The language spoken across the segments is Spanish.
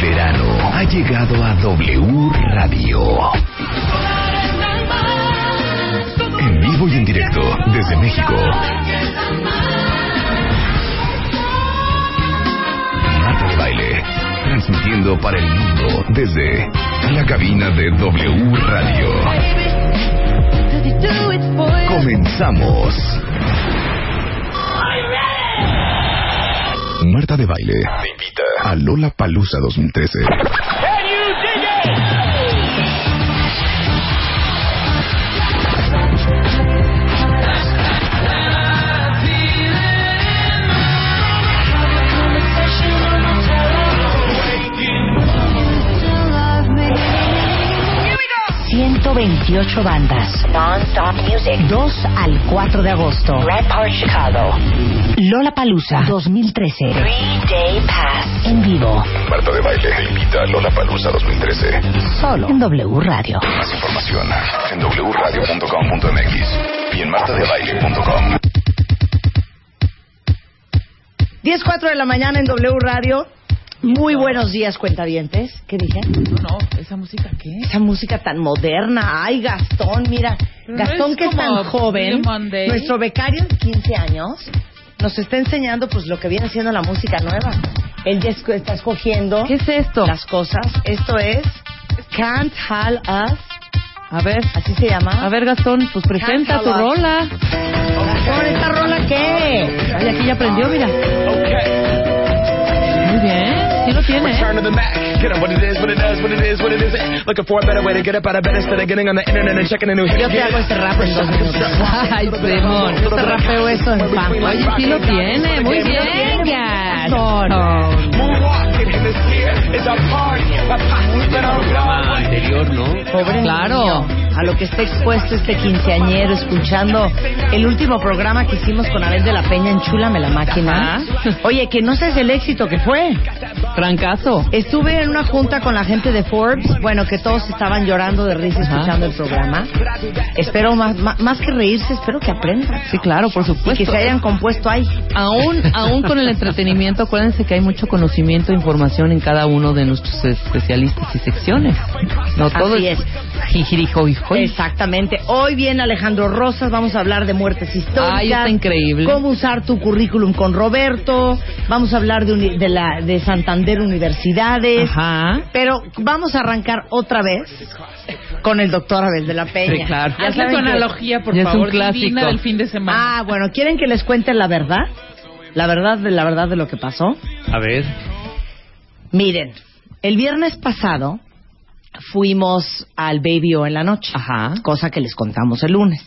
verano ha llegado a W Radio. En vivo y en directo desde México. Marta de Baile, transmitiendo para el mundo desde la cabina de W Radio. Comenzamos. Marta de Baile a Lola Palusa 2013. ...128 bandas. Non-stop music. 2 al 4 de agosto. Red Park Chicago. Lola Palusa 2013. Three Day Pass. En vivo. Marta de Baile te invita a Lola Palusa 2013. Solo en W Radio. Más información en wradio.com.mx y en martadebaile.com. 10.04 de la mañana en W Radio. Muy buenos días, cuentavientes. ¿Qué dije? No, no, esa música qué? Esa música tan moderna. Ay, Gastón, mira. Pero Gastón es que es tan joven, nuestro becario de 15 años, nos está enseñando pues lo que viene siendo la música nueva. Él ya está escogiendo ¿Qué es esto? las cosas. Esto es Can't Hall Us. A ver, Así se llama. a ver Gastón, pues presenta tu rola. Gastón, ¿esta rola qué? Ay, aquí ya aprendió, mira. Tiene. Return to the Mac. Get up what it is, what it does, what it is, what it isn't. Looking for a better way to get up out of bed instead of getting on the internet and checking a new hit. Yo te hago este rap en dos minutos. Ay, Simón. Yo te rapeo eso en pan. Oye, sí lo tiene, muy bien, Gas. Moonwalking in this year is a party. A party that I'm going. anterior, ¿no? Pobre Claro. niño, a lo que está expuesto este quinceañero escuchando el último programa que hicimos con Abel de la Peña en Chúlame la máquina. Ajá. Oye, que no sabes el éxito que fue. Trancazo. Estuve en una junta con la gente de Forbes, bueno, que todos estaban llorando de risa Ajá. escuchando el programa. Espero más, más, más que reírse, espero que aprendan. Sí, claro, por Y que supuesto. se hayan compuesto ahí. Aún, aún con el entretenimiento, acuérdense que hay mucho conocimiento e información en cada uno de nuestros especialistas y secciones. No todo Así es es. Exactamente. Hoy viene Alejandro Rosas, vamos a hablar de muertes históricas. Ay, está increíble. Cómo usar tu currículum con Roberto. Vamos a hablar de, de la de Santander Universidades. Ajá. Pero vamos a arrancar otra vez con el doctor Abel de la Peña. Sí, claro. Ya Hazle tu analogía, por Ya es un favor, clásico. divina del fin de semana. Ah, bueno, ¿quieren que les cuente la verdad? La verdad de la verdad de lo que pasó. A ver. Miren, el viernes pasado fuimos al Baby O en la noche, Ajá. cosa que les contamos el lunes.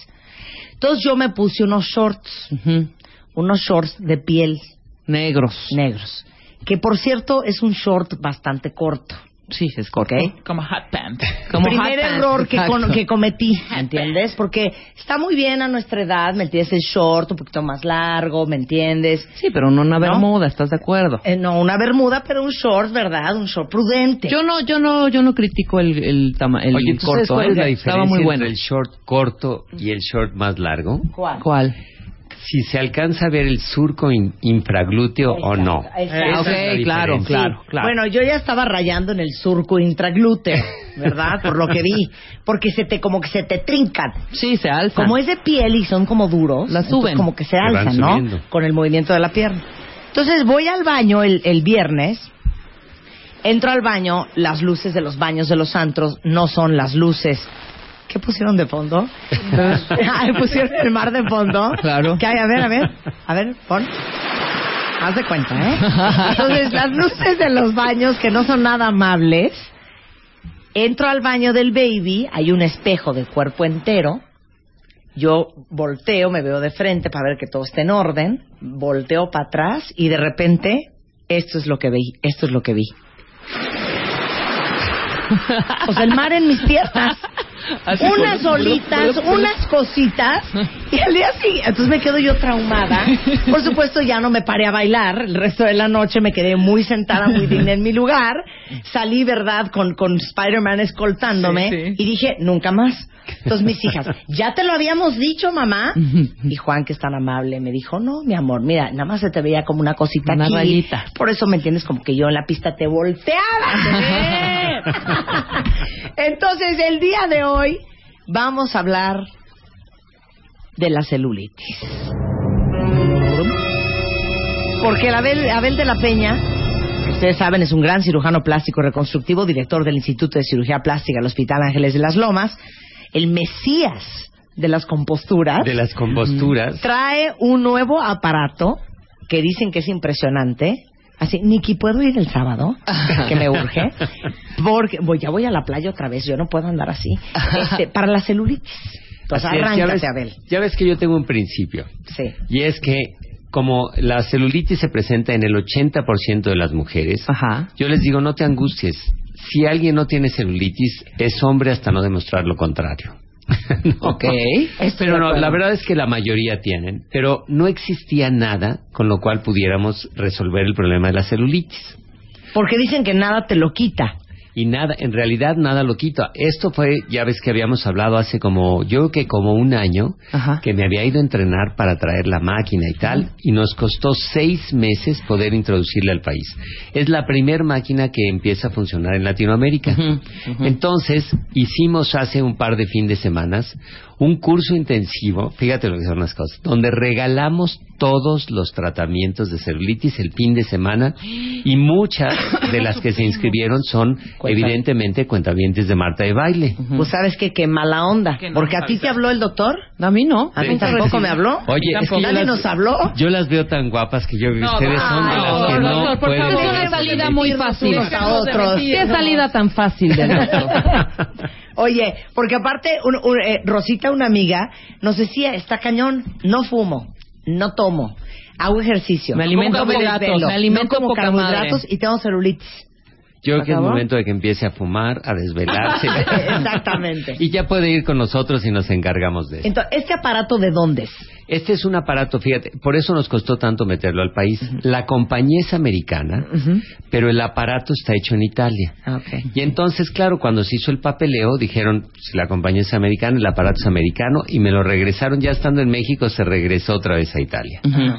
Entonces yo me puse unos shorts, Ujú. unos shorts de piel Negros. negros, que por cierto es un short bastante corto. Sí, es corto. ¿Ok? Como hot pants. Primer error que, con- que cometí, ¿me entiendes? Porque está muy bien a nuestra edad, ¿me entiendes? El short un poquito más largo, ¿me entiendes? Sí, pero no una ¿No? bermuda, ¿estás de acuerdo? Eh, no una bermuda, pero un short, ¿verdad? Un short prudente. Yo no, yo no, yo no critico el, el, tama- el Oye, ¿tú sabes corto, cuál ¿eh? es la Estaba diferencia muy bueno. entre el short corto y el short más largo? ¿Cuál? ¿Cuál? Si se alcanza a ver el surco in- infraglúteo o no. Exacto. Esa es la ok, claro, claro, claro. Bueno, yo ya estaba rayando en el surco intraglúteo, ¿verdad? Por lo que vi. Porque se te, como que se te trincan. Sí, se alza. Como es de piel y son como duros. La suben. Como que se alzan, ¿no? subiendo. Con el movimiento de la pierna. Entonces voy al baño el, el viernes. Entro al baño, las luces de los baños de los antros no son las luces. ¿Qué pusieron de fondo? Pusieron el mar de fondo. Claro. ¿Qué hay? A ver, a ver. A ver, pon. Haz de cuenta, ¿eh? Entonces, las luces de los baños que no son nada amables. Entro al baño del baby, hay un espejo de cuerpo entero. Yo volteo, me veo de frente para ver que todo esté en orden. Volteo para atrás y de repente, esto es lo que vi, esto es lo que vi. O sea, el mar en mis piernas. Así unas olitas, unas cositas. Y al día siguiente, entonces me quedo yo traumada. Por supuesto, ya no me paré a bailar. El resto de la noche me quedé muy sentada, muy digna en mi lugar. Salí, ¿verdad?, con, con Spider-Man escoltándome. Sí, sí. Y dije, nunca más. Entonces mis hijas, ya te lo habíamos dicho, mamá. Y Juan, que es tan amable, me dijo, no, mi amor, mira, nada más se te veía como una cosita Una aquí. rayita. Por eso me entiendes como que yo en la pista te volteaba. Entonces, el día de hoy vamos a hablar de la celulitis. Porque el Abel, Abel de la Peña, que ustedes saben, es un gran cirujano plástico reconstructivo, director del Instituto de Cirugía Plástica del Hospital Ángeles de las Lomas, el mesías de las composturas, De las composturas. trae un nuevo aparato que dicen que es impresionante. Así, Niki, ¿puedo ir el sábado? Que me urge. Porque voy, ya voy a la playa otra vez, yo no puedo andar así. Este, para la celulitis. Pues Así es, ya ves- Abel. Ya ves que yo tengo un principio. Sí. Y es que como la celulitis se presenta en el 80% de las mujeres, Ajá. yo les digo, no te angusties. Si alguien no tiene celulitis, es hombre hasta no demostrar lo contrario. No. Ok. Pero no, la verdad es que la mayoría tienen, pero no existía nada con lo cual pudiéramos resolver el problema de la celulitis. Porque dicen que nada te lo quita. Y nada, en realidad nada lo quita. Esto fue, ya ves que habíamos hablado hace como, yo creo que como un año, Ajá. que me había ido a entrenar para traer la máquina y tal, y nos costó seis meses poder introducirla al país. Es la primer máquina que empieza a funcionar en Latinoamérica. Entonces, hicimos hace un par de fin de semanas un curso intensivo, fíjate lo que son las cosas, donde regalamos todos los tratamientos de celulitis el fin de semana y muchas de las que se inscribieron son evidentemente cuentavientes de Marta de baile. Pues sabes que qué mala onda. Que no, Porque a ti te habló el doctor. A mí no. A mí Sí. tampoco me habló. Oye, es que Nadie las- nos habló. Yo las veo tan guapas que yo No, ustedes no, son de no, las que no por pueden favor, tener una salida muy fácil. Unos a otros. Qué salida tan fácil del doctor. Oye, porque aparte, un- un- eh, Rosita, una amiga, nos decía, está cañón, no fumo, no tomo, hago ejercicio. Me alimento como gatos, me alimento no como poca carbohidratos madre. y tengo celulitis. Yo creo que es momento de que empiece a fumar, a desvelarse. Exactamente. y ya puede ir con nosotros y nos encargamos de eso. Entonces, ¿este aparato de dónde es? Este es un aparato, fíjate, por eso nos costó tanto meterlo al país. La compañía es americana, pero el aparato está hecho en Italia. Ah, ok. Y entonces, claro, cuando se hizo el papeleo, dijeron, si la compañía es americana, el aparato es americano, y me lo regresaron, ya estando en México, se regresó otra vez a Italia. Ujú.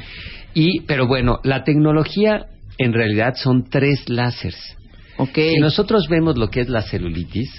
Y, pero bueno, la tecnología en realidad son tres láseres. Ok. Si nosotros vemos lo que es la celulitis,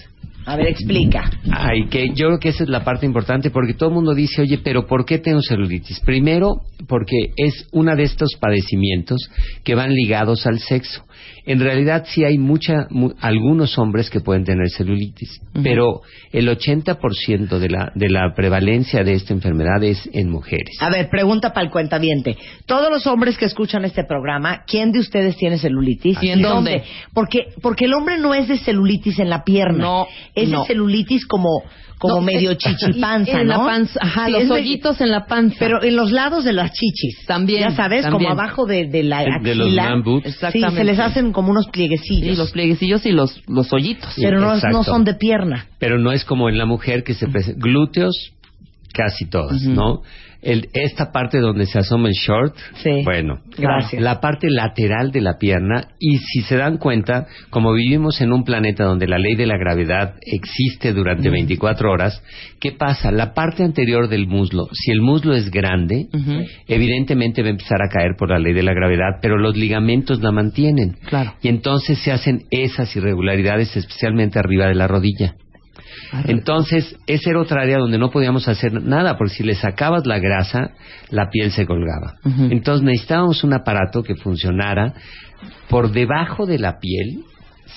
A ver, explica. Ay, que yo creo que esa es la parte importante porque todo el mundo dice, oye, pero ¿por qué tengo celulitis? Primero, porque es uno de estos padecimientos que van ligados al sexo. En realidad sí hay mucha, mu- algunos hombres que pueden tener celulitis, pero el 80% de la, de la prevalencia de esta enfermedad es en mujeres. A ver, pregunta para el cuentaviente. Todos los hombres que escuchan este programa, ¿quién de ustedes tiene celulitis? ¿Y en dónde? Porque, porque el hombre no es de celulitis en la pierna. No, Es no. de celulitis como, como No, medio chichipanza, en ¿no? la panza, ajá, Sí, los hoyitos en la panza. Pero en los lados de las chichis. También, Ya sabes, también. como abajo de, de la De- axila. de los man boobs. Sí, Exactamente. se les hacen como unos Sí, plieguecillos. los plieguecillos y los, los hoyitos. Sí, pero no, no son de pierna. Pero no es como en la mujer que se presenta. Glúteos, casi todas. ¿no? El, esta parte donde se asoma el short, Sí. bueno, Gracias. la parte lateral de la pierna y si se dan cuenta, como vivimos en un planeta donde la ley de la gravedad existe durante 24 horas, ¿qué pasa? La parte anterior del muslo, si el muslo es grande, evidentemente va a empezar a caer por la ley de la gravedad, pero los ligamentos la mantienen. Claro. Y entonces se hacen esas irregularidades, especialmente arriba de la rodilla. Entonces, esa era otra área donde no podíamos hacer nada, porque si le sacabas la grasa, la piel se colgaba. Entonces necesitábamos un aparato que funcionara por debajo de la piel,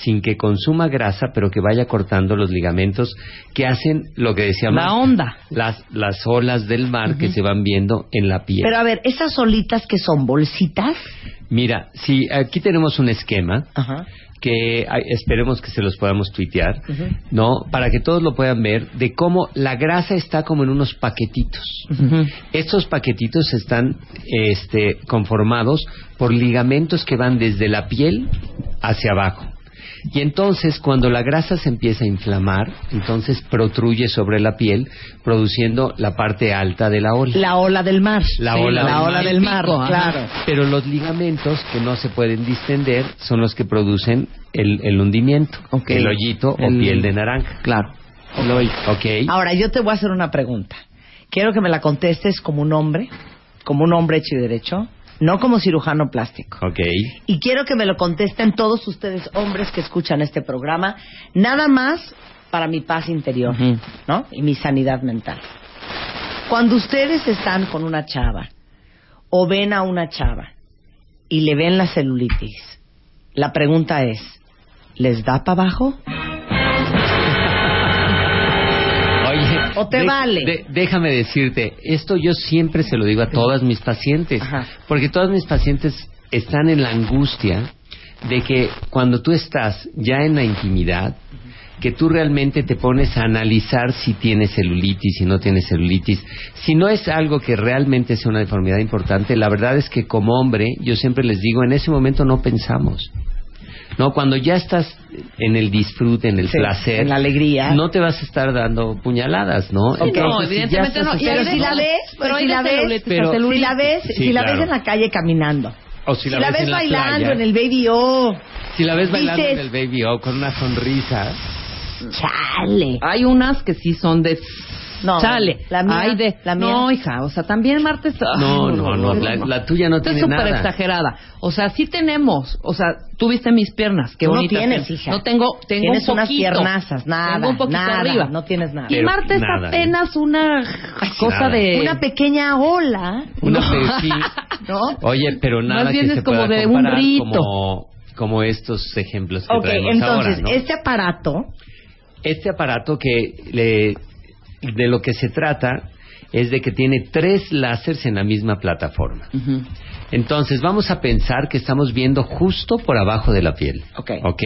sin que consuma grasa, pero que vaya cortando los ligamentos que hacen lo que decíamos La onda. las, las olas del mar que se van viendo en la piel. Pero a ver, ¿esas olitas que son bolsitas? Mira, si aquí tenemos un esquema, Ajá. que esperemos que se los podamos tuitear. ¿no? Para que todos lo puedan ver, de cómo la grasa está como en unos paquetitos. Estos paquetitos están este, conformados por ligamentos que van desde la piel hacia abajo. Y entonces, cuando la grasa se empieza a inflamar, entonces protruye sobre la piel, produciendo la parte alta de la ola. La ola del mar. La Sí, ola la del ola mar. del mar, Pico, ajá. claro. Pero los ligamentos que no se pueden distender son los que producen el, el hundimiento, Ok. el hoyito o El- piel de naranja. Claro. ¿Ok? Ahora, yo te voy a hacer una pregunta. Quiero que me la contestes como un hombre, como un hombre hecho y derecho, no como cirujano plástico. Ok. Y quiero que me lo contesten todos ustedes, hombres que escuchan este programa, nada más para mi paz interior. ¿no? Y mi sanidad mental. Cuando ustedes están con una chava o ven a una chava y le ven la celulitis, la pregunta es, ¿les da para abajo? ¿O te vale? de- déjame decirte, esto yo siempre se lo digo a todas mis pacientes, Ajá. porque todas mis pacientes están en la angustia de que cuando tú estás ya en la intimidad, que tú realmente te pones a analizar si tienes celulitis, si no tienes celulitis. Si no es algo que realmente sea una deformidad importante, la verdad es que como hombre, yo siempre les digo, en ese momento no pensamos. No, cuando ya estás en el disfrute, en el Sí, placer, en la alegría. no te vas a estar dando puñaladas, ¿no? Ok. No, Entonces, si evidentemente estás no. Pero si la ves, pero si la ves, si la ves, si la ves en la calle caminando, o si la ves, en la bailando playa, en el Baby O, si la ves bailando dices- en el Baby O con una sonrisa, chale. Hay unas que sí son de... No, Chale. la mía- Hay de... la mía- No, hija, o sea, también Martes... ay, No, no, no, la- la tuya no tiene es súper nada. exagerada. O sea, sí tenemos... O sea, tú viste mis piernas, qué Tú no bonitas. tienes, hija. No tengo... tengo Tienes un unas poquito. piernazas, nada, Tengo un poquito nada, arriba. no tienes nada. Y Pero Marte es nada, ¿eh? apenas una cosa nada. de... Una pequeña ola, una No. pe-. ¿no? Oye, pero nada Más bien que es se como pueda de un rito. como como estos ejemplos que Ok, traemos entonces, ahora, ¿no? este aparato, Este aparato que le- de lo que se trata es de que tiene tres láseres en la misma plataforma. Entonces vamos a pensar que estamos viendo justo por abajo de la piel. Ok. ¿Ok?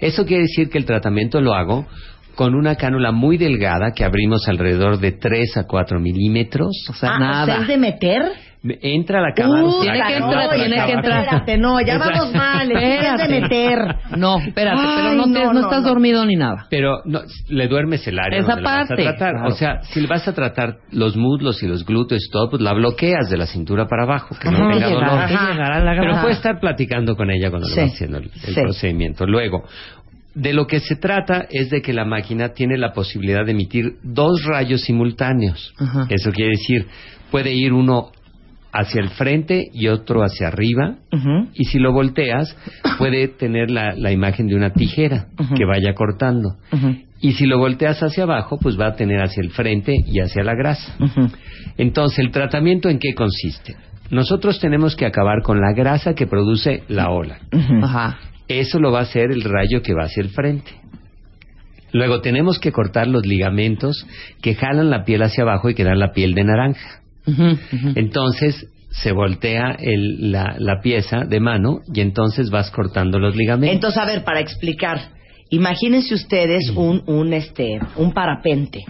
Eso quiere decir que el tratamiento lo hago con una cánula muy delgada que abrimos alrededor de 3 a 4 milímetros. O sea, ah, nada. o sea, es de meter. Entra la cámara. Uh, tiene que entrar, tiene que entrar. Espérate, no, ya vamos mal, es de Espérate. meter. No, espérate, pero Ay, no, te- no, no no, estás no. dormido ni nada. Pero no, le duermes el área Esa vas a parte, tratar. claro. O sea, si le vas a tratar los muslos y los glúteos y todo, pues la bloqueas de la cintura para abajo, que no tenga llegar, dolor. ajá. llegar a la Pero puedes estar platicando con ella cuando Sí, le vas haciendo el, el sí. procedimiento. Luego, de lo que se trata es de que la máquina tiene la posibilidad de emitir dos rayos simultáneos. Ajá. Eso quiere decir, puede ir uno hacia el frente y otro hacia arriba. Y si lo volteas, puede tener la, la imagen de una tijera que vaya cortando. Y si lo volteas hacia abajo, pues va a tener hacia el frente y hacia la grasa. Entonces, ¿el tratamiento en qué consiste? Nosotros tenemos que acabar con la grasa que produce la ola. Ajá. Eso lo va a hacer el rayo que va hacia el frente. Luego tenemos que cortar los ligamentos que jalan la piel hacia abajo y que dan la piel de naranja. Entonces se voltea el- la, la pieza de mano y entonces vas cortando los ligamentos. Entonces, a ver, para explicar, imagínense ustedes un, un, este, un parapente,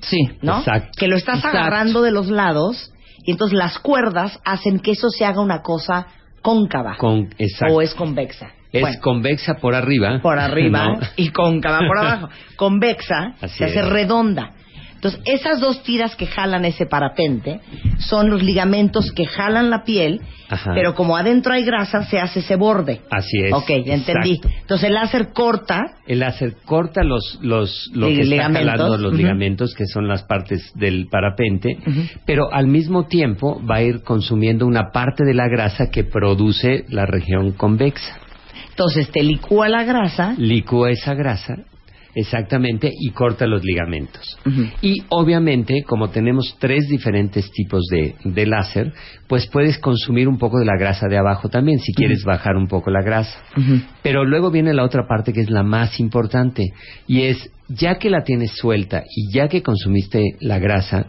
Sí. ¿no? Exacto. Que lo estás Exacto. agarrando de los lados y entonces las cuerdas hacen que eso se haga una cosa cóncava. Con- exacto. O es convexa. es Bueno, convexa por arriba. por arriba ¿no? y cóncava por abajo. Convexa Así se hace redonda. Entonces, esas dos tiras que jalan ese parapente son los ligamentos que jalan la piel, Ajá. pero como adentro hay grasa, se hace ese borde. Así es. Ok, ya entendí. Entonces, el láser corta El láser corta los, los, lo que está ligamentos. jalando los Ujú. ligamentos, que son las partes del parapente, Ujú. pero al mismo tiempo va a ir consumiendo una parte de la grasa que produce la región convexa. Entonces te licúa la grasa. Licúa esa grasa, exactamente, y corta los ligamentos. Y obviamente, como tenemos tres diferentes tipos de, de láser, pues puedes consumir un poco de la grasa de abajo también, si quieres bajar un poco la grasa. Pero luego viene la otra parte que es la más importante, y es, ya que la tienes suelta y ya que consumiste la grasa.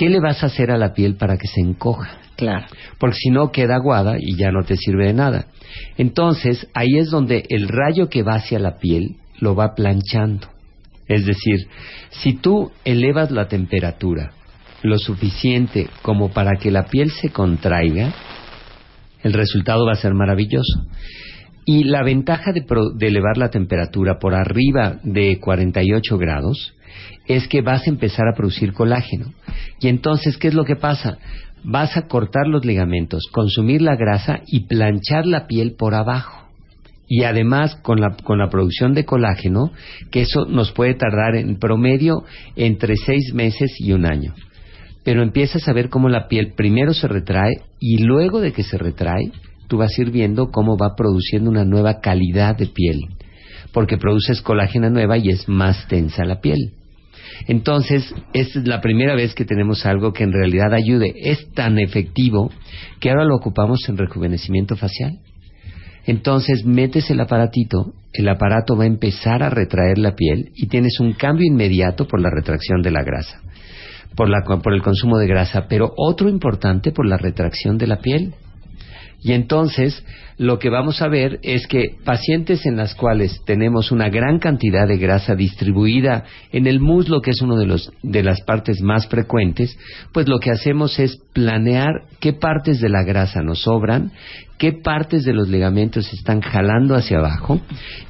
¿qué le vas a hacer a la piel para que se encoja? Claro. porque si no queda aguada y ya no te sirve de nada. Entonces, ahí es donde el rayo que va hacia la piel lo va planchando. Es decir, si tú elevas la temperatura lo suficiente como para que la piel se contraiga, el resultado va a ser maravilloso. Y la ventaja de, elevar la temperatura por arriba de 48 grados es que vas a empezar a producir colágeno. Y entonces, ¿qué es lo que pasa? Vas a cortar los ligamentos, consumir la grasa y planchar la piel por abajo. Y además, con la, con la producción de colágeno, que eso nos puede tardar en promedio entre seis meses y un año. Pero empiezas a ver cómo la piel primero se retrae y luego de que se retrae, tú vas a ir viendo cómo va produciendo una nueva calidad de piel. Porque produces colágeno nueva y es más tensa la piel. Entonces, esta es la primera vez que tenemos algo que en realidad ayude. Es tan efectivo que ahora lo ocupamos en rejuvenecimiento facial. Entonces metes el aparatito, el aparato va a empezar a retraer la piel y tienes un cambio inmediato por la retracción de la grasa, por, el consumo de grasa, pero otro importante por la retracción de la piel. Y entonces lo que vamos a ver es que pacientes en las cuales tenemos una gran cantidad de grasa distribuida en el muslo, que es una de, de las partes más frecuentes, pues lo que hacemos es planear qué partes de la grasa nos sobran, qué partes de los ligamentos están jalando hacia abajo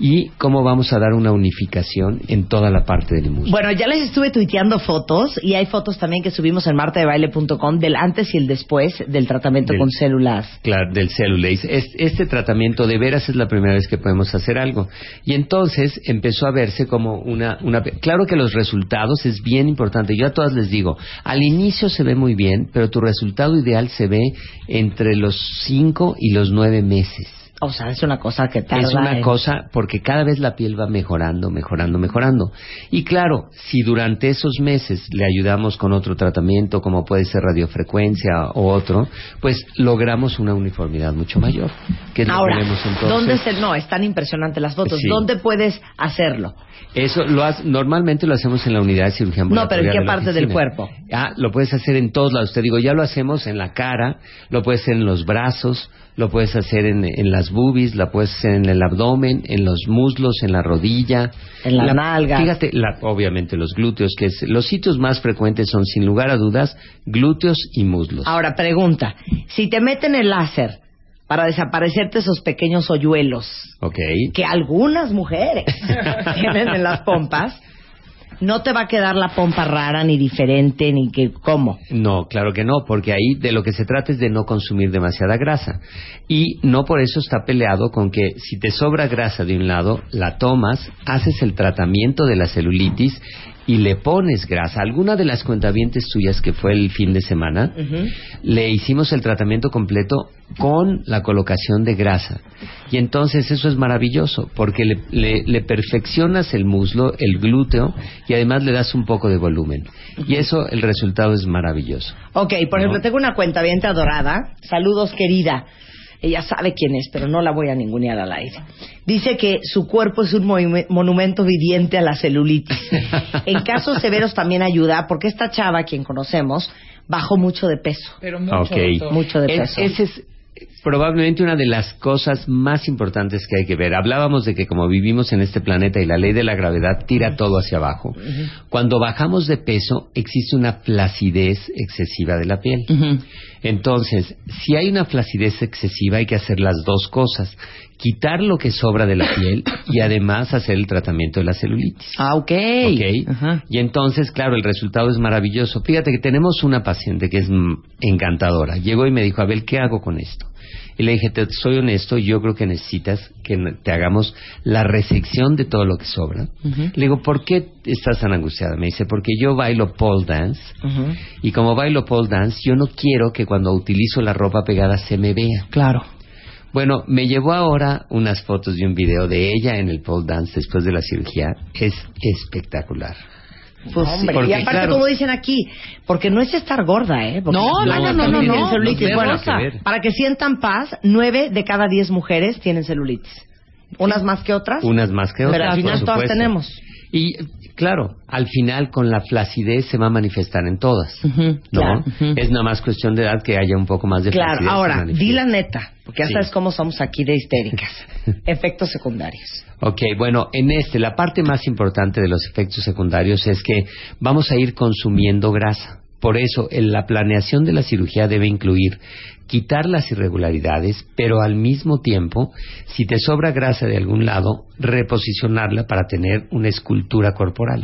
y cómo vamos a dar una unificación en toda la parte del muslo. Bueno, ya les estuve tuiteando fotos y hay fotos también que subimos en martadebaile.com del antes y el después del tratamiento Del- con células. Claro, del cellulase. Es- Este tratamiento de veras es la primera vez que podemos hacer algo. Y entonces empezó a verse como una, una... Claro que los resultados es bien importante. Yo a todas les digo, al inicio se ve muy bien, pero tu resultado ideal se ve entre los 5 y los 9 meses. O sea, es una cosa que tarda. Es una en- cosa porque cada vez la piel va mejorando, mejorando, mejorando. Y claro, si durante esos meses le ayudamos con otro tratamiento, como puede ser radiofrecuencia o otro, pues logramos una uniformidad mucho mayor. Que es lo Ahora, vemos entonces. ¿dónde se, no, están impresionantes las fotos. Sí. ¿Dónde puedes hacerlo? Eso lo has- normalmente lo hacemos en la unidad de cirugía No, pero ¿en qué de parte del cuerpo? Ah, lo puedes hacer en todos lados. Te digo, ya lo hacemos en la cara, lo puedes hacer en los brazos, lo puedes hacer en, en las boobies, la puedes hacer en el abdomen, en los muslos, en la rodilla, En las nalgas. Fíjate, la- obviamente los glúteos, que es, los sitios más frecuentes son sin lugar a dudas glúteos y muslos. Ahora, pregunta. Si te meten el láser para desaparecerte esos pequeños hoyuelos que algunas mujeres tienen en las pompas, no te va a quedar la pompa rara ni diferente ni que cómo. No, claro que no, porque ahí de lo que se trata es de no consumir demasiada grasa. Y no por eso está peleado con que si te sobra grasa de un lado, la tomas, haces el tratamiento de la celulitis y le pones grasa. Alguna de las cuentavientes tuyas que fue el fin de semana, le hicimos el tratamiento completo con la colocación de grasa. Y entonces eso es maravilloso, porque le, le- le perfeccionas el muslo, el glúteo, y además le das un poco de volumen. Y eso, el resultado es maravilloso. Ok, por No. ejemplo, tengo una cuenta bien adorada. Saludos, querida. Ella sabe quién es, pero no la voy a ningunear al aire. Dice que su cuerpo es un monume- monumento viviente a la celulitis. En casos severos también ayuda, porque esta chava, quien conocemos, bajó mucho de peso. Pero mucho, de Es- peso. ese es probablemente una de las cosas más importantes que hay que ver. Hablábamos de que como vivimos en este planeta y la ley de la gravedad tira todo hacia abajo, cuando bajamos de peso existe una flacidez excesiva de la piel. Entonces, si hay una flacidez excesiva hay que hacer las dos cosas. Quitar lo que sobra de la piel y además hacer el tratamiento de la celulitis. Ah, ok. Ok. Ajá. Y entonces, claro, el resultado es maravilloso. Fíjate que tenemos una paciente que es encantadora. Llegó y me dijo, Abel, ¿qué hago con esto? Y le dije, te soy honesto, yo creo que necesitas que te hagamos la resección de todo lo que sobra. Le digo, ¿por qué estás tan angustiada? Me dice, porque yo bailo pole dance y como bailo pole dance, yo no quiero que cuando utilizo la ropa pegada se me vea. Claro. Bueno, me llevó ahora unas fotos y un video de ella en el pole dance después de la cirugía. Es espectacular. Pues, Hombre, y aparte, claro- como dicen aquí, porque no es estar gorda, ¿eh? Porque No, no, no, no, no, celulitis. bueno, que para que sientan paz, nueve de cada diez mujeres tienen celulitis. Unas más que otras. Unas más que otras. Pero al final todas tenemos. Y claro, al final con la flacidez se va a manifestar en todas. ¿No? claro. Es nada más cuestión de edad que haya un poco más de Claro, flacidez. ahora, se manifieste. di la neta, porque ya Sí. sabes cómo somos aquí de histéricas. Efectos secundarios. Ok, bueno, en este, la parte más importante de los efectos secundarios es que vamos a ir consumiendo grasa. Por eso en la planeación de la cirugía debe incluir quitar las irregularidades, pero al mismo tiempo, si te sobra grasa de algún lado, reposicionarla para tener una escultura corporal.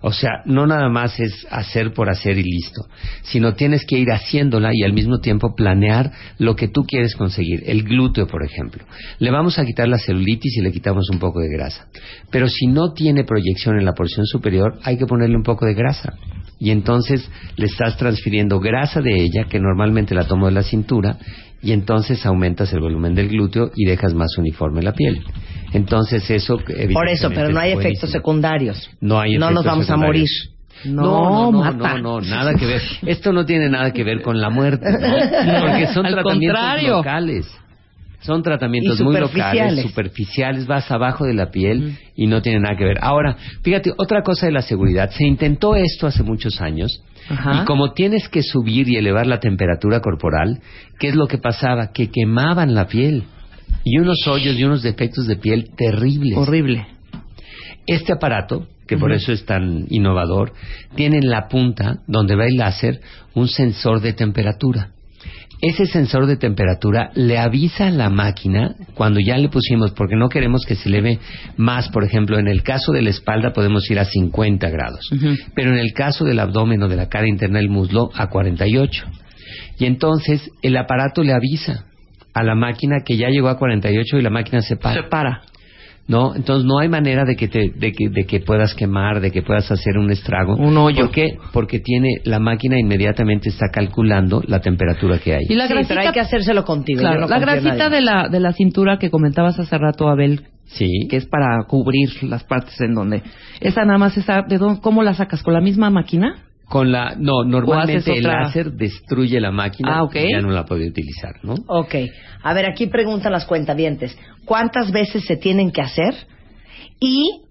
O sea, no nada más es hacer por hacer y listo, sino tienes que ir haciéndola y al mismo tiempo planear lo que tú quieres conseguir. El glúteo, por ejemplo. Le vamos a quitar la celulitis y le quitamos un poco de grasa. Pero si no tiene proyección en la porción superior, hay que ponerle un poco de grasa. Y entonces le estás transfiriendo grasa de ella, que normalmente la tomo de la cintura, y entonces aumentas el volumen del glúteo y dejas más uniforme la piel. Entonces eso Por eso, pero no hay efectos secundarios. No hay No nos efectos vamos a morir. No, no, no, mata. no, no, nada que ver. Esto no tiene nada que ver con la muerte, ¿no? porque son Al tratamientos contrario. locales. Son tratamientos muy locales, superficiales, vas abajo de la piel y no tiene nada que ver. Ahora, fíjate, otra cosa de la seguridad, se intentó esto hace muchos años Ajá. y como tienes que subir y elevar la temperatura corporal, ¿qué es lo que pasaba? Que quemaban la piel y unos hoyos y unos defectos de piel terribles. Horrible. Este aparato, que por eso es tan innovador, tiene en la punta, donde va el láser, un sensor de temperatura. Ese sensor de temperatura le avisa a la máquina cuando ya le pusimos, porque no queremos que se eleve más. Por ejemplo, en el caso de la espalda podemos ir a 50 grados, pero en el caso del abdomen o de la cara interna del muslo a 48. Y entonces el aparato le avisa a la máquina que ya llegó a 48 y la máquina se para. Se para. ¿No? Entonces no hay manera de que, te, de, que, de que puedas quemar, de que puedas hacer un estrago. Un hoyo. ¿Por qué? Porque tiene, la máquina inmediatamente está calculando la temperatura que hay. Y la Sí, grasita, pero hay que hacérselo contigo. claro, no la grasita de la, de la cintura que comentabas hace rato, Abel, Sí. que es para cubrir las partes en donde... Esa nada más, esa, ¿de dónde, ¿cómo la sacas? ¿Con la misma máquina? Con la, no, normalmente el otra- láser destruye la máquina Ah, ok. y ya no la puede utilizar, ¿no? Ok. A ver, aquí preguntan las cuentavientes. ¿Cuántas veces se tienen que hacer? ¿Y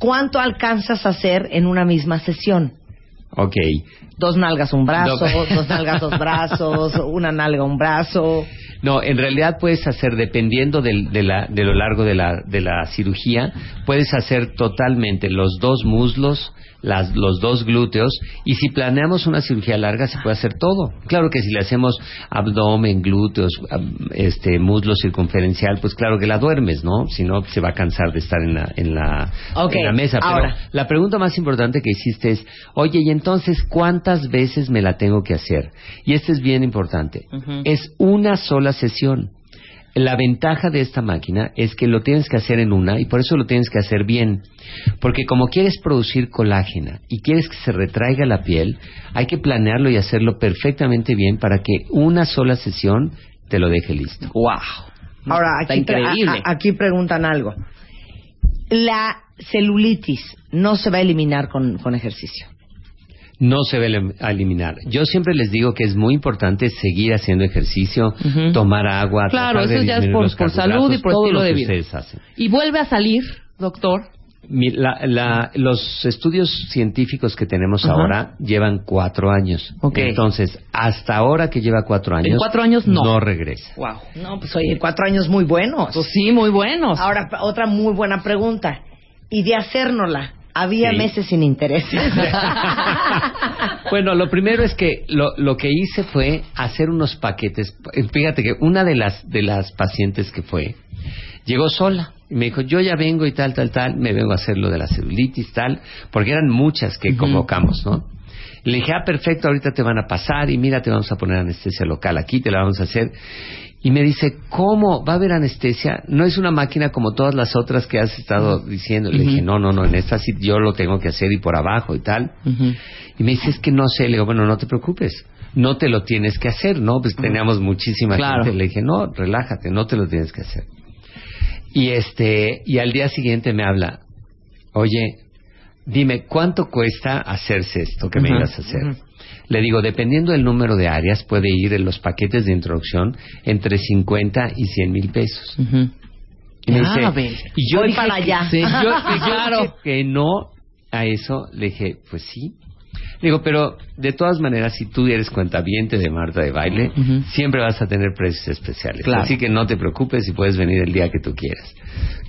cuánto alcanzas a hacer en una misma sesión? Ok. Dos nalgas, un brazo, No. dos nalgas, dos brazos, una nalga, un brazo. No, en realidad puedes hacer, dependiendo del- de, la- de lo largo de la, de la cirugía, puedes hacer totalmente los dos muslos, las, los dos glúteos, y si planeamos una cirugía larga se puede hacer todo. Claro que si le hacemos abdomen, glúteos, este, muslo circunferencial, pues claro que la duermes, ¿no? Si no, se va a cansar de estar en la, en la, Ok, en la mesa. Pero ahora. la pregunta más importante que hiciste es, oye, ¿y entonces cuántas veces me la tengo que hacer? Y este es bien importante. Es una sola sesión. La ventaja de esta máquina es que lo tienes que hacer en una y por eso lo tienes que hacer bien. Porque como quieres producir colágena y quieres que se retraiga la piel, hay que planearlo y hacerlo perfectamente bien para que una sola sesión te lo deje listo. ¡Wow! Ahora, Está aquí, increíble. a- aquí preguntan algo. La celulitis no se va a eliminar con, con ejercicio. No se ve a eliminar. Yo siempre les digo que es muy importante seguir haciendo ejercicio, Ujú. tomar agua. Claro, tratar de eso ya es por- por salud y por todo estilo lo de que vida. ustedes hacen. Y vuelve a salir, doctor. Mi- la- la- los estudios científicos que tenemos Ajá. ahora llevan cuatro años. Ok. Entonces, hasta ahora que lleva cuatro años, En cuatro años no. no regresa. ¡Wow! No, pues oye, cuatro años muy buenos. Pues sí, muy buenos. Ahora, otra muy buena pregunta. ¿Y de hacérnosla? Había Sí. meses sin intereses. Bueno, lo primero es que lo, lo que hice fue hacer unos paquetes. Fíjate que una de las de las pacientes que fue llegó sola y me dijo yo ya vengo y tal tal tal me vengo a hacer lo de la celulitis tal porque eran muchas que Ujú. convocamos, ¿no? Le dije ah perfecto ahorita te van a pasar y mira te vamos a poner anestesia local aquí te la vamos a hacer y me dice, ¿cómo? ¿Va a haber anestesia? No es una máquina como todas las otras que has estado diciendo. Le dije, no, no, no, en esta sí yo lo tengo que hacer y por abajo y tal. Y me dice, es que no sé. Le digo, bueno, no te preocupes. No te lo tienes que hacer, ¿no? Pues teníamos muchísima Claro. gente. Le dije, no, relájate, no te lo tienes que hacer. Y este, y al día siguiente me habla, oye, dime, ¿cuánto cuesta hacerse esto que me ibas a hacer? Le digo, dependiendo del número de áreas, puede ir en los paquetes de introducción entre 50 y 100 mil pesos. Y me Ah, dice, y yo Voy dije para que- allá. sí, yo, Claro. que no a eso, le dije, pues sí. Digo, pero de todas maneras, si tú eres cuentaviente de Marta de Baile, siempre vas a tener precios especiales. Claro. Así que no te preocupes y puedes venir el día que tú quieras.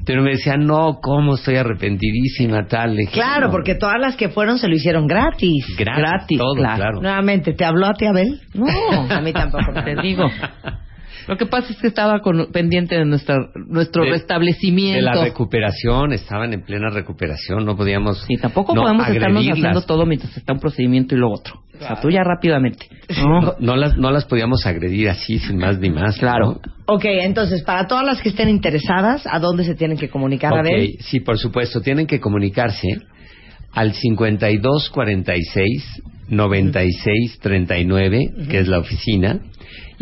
Pero me decía, no, ¿cómo estoy arrepentidísima, tal? Dije, Claro, "No, porque todas las que fueron se lo hicieron gratis. gratis, gratis, todo, claro. claro. Nuevamente, ¿te habló a ti, Abel? No, A mí tampoco. te digo. Lo que pasa es que estaba con- pendiente de nuestra, nuestro De- restablecimiento. De la recuperación, estaban en plena recuperación, no podíamos. Sí, tampoco no podemos estarnos haciendo todo mientras está un procedimiento y lo otro. O sea, tú ya rápidamente. No, no las, no las podíamos agredir así, sin más ni más. Claro. ¿no? Ok, entonces, para todas las que estén interesadas, ¿a dónde se tienen que comunicar, Ok, Abel? sí, por supuesto, tienen que comunicarse al 5246 9639, que es la oficina.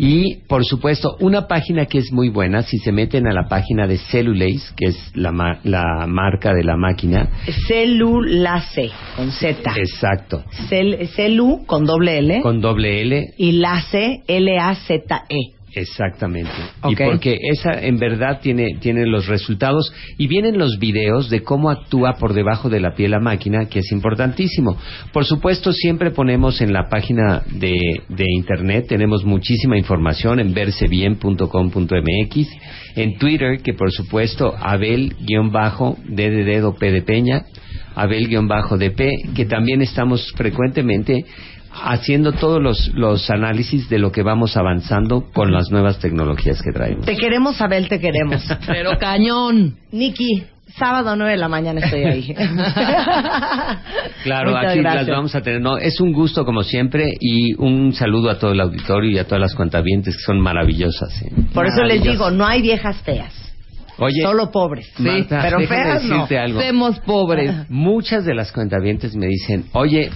Y, por supuesto, una página que es muy buena, si se meten a la página de Cellulase, que es la, ma- la marca de la máquina. Celulace, con Z. Exacto. Cel- celu, con doble L. Con doble L, Y lace, L-A-Z-E. Exactamente. Y porque esa en verdad tiene, tiene los resultados y vienen los videos de cómo actúa por debajo de la piel la máquina, que es importantísimo. Por supuesto, siempre ponemos en la página de, de internet, tenemos muchísima información en versebien.com.mx, en Twitter, que por supuesto, Abel-D de dedo P de Peña, Abel-DP, que también estamos frecuentemente haciendo todos los, los análisis de lo que vamos avanzando con las nuevas tecnologías que traemos. Te queremos, Abel, te queremos. Pero cañón. Niki, sábado 9 de la mañana estoy ahí. Claro, Muchas aquí gracias. las vamos a tener. No, es un gusto como siempre y un saludo a todo el auditorio y a todas las cuentavientes que son maravillosas. ¿eh? Por eso les digo, no hay viejas feas. Oye, Solo pobres. Marta, pero feas no. algo. Semos pobres. Muchas de las cuentavientes me dicen, oye,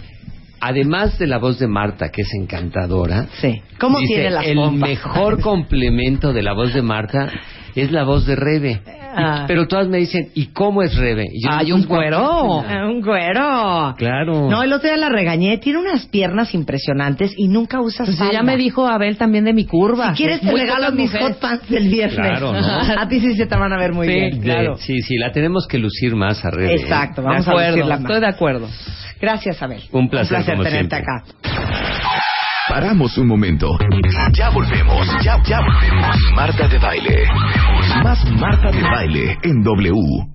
además de la voz de Marta, que es encantadora, Sí. ¿Cómo dice, tiene las el pompas? mejor complemento de la voz de Marta es la voz de Rebe. Y- Ah. pero todas me dicen, ¿y cómo es Rebe? Y yo, Hay "Pues, un cuero. Ah, Un güero. Claro. No, el otro día la regañé. Tiene unas piernas impresionantes y nunca usa Pues falda. ya me dijo Abel también de mi curva. Si quieres te regalo mis mujeres. hot pants del viernes. Claro, ¿no? A ti sí se te van a ver muy Sí, bien. De- Claro. Sí, sí, la tenemos que lucir más a Rebe. ¿eh? Exacto, De vamos a lucirla más. estoy de acuerdo. Gracias, Abel. Un placer, como tenerte siempre. acá. Paramos un momento. Ya volvemos. Ya, ya volvemos. Marta de baile. Más Marta de baile en W.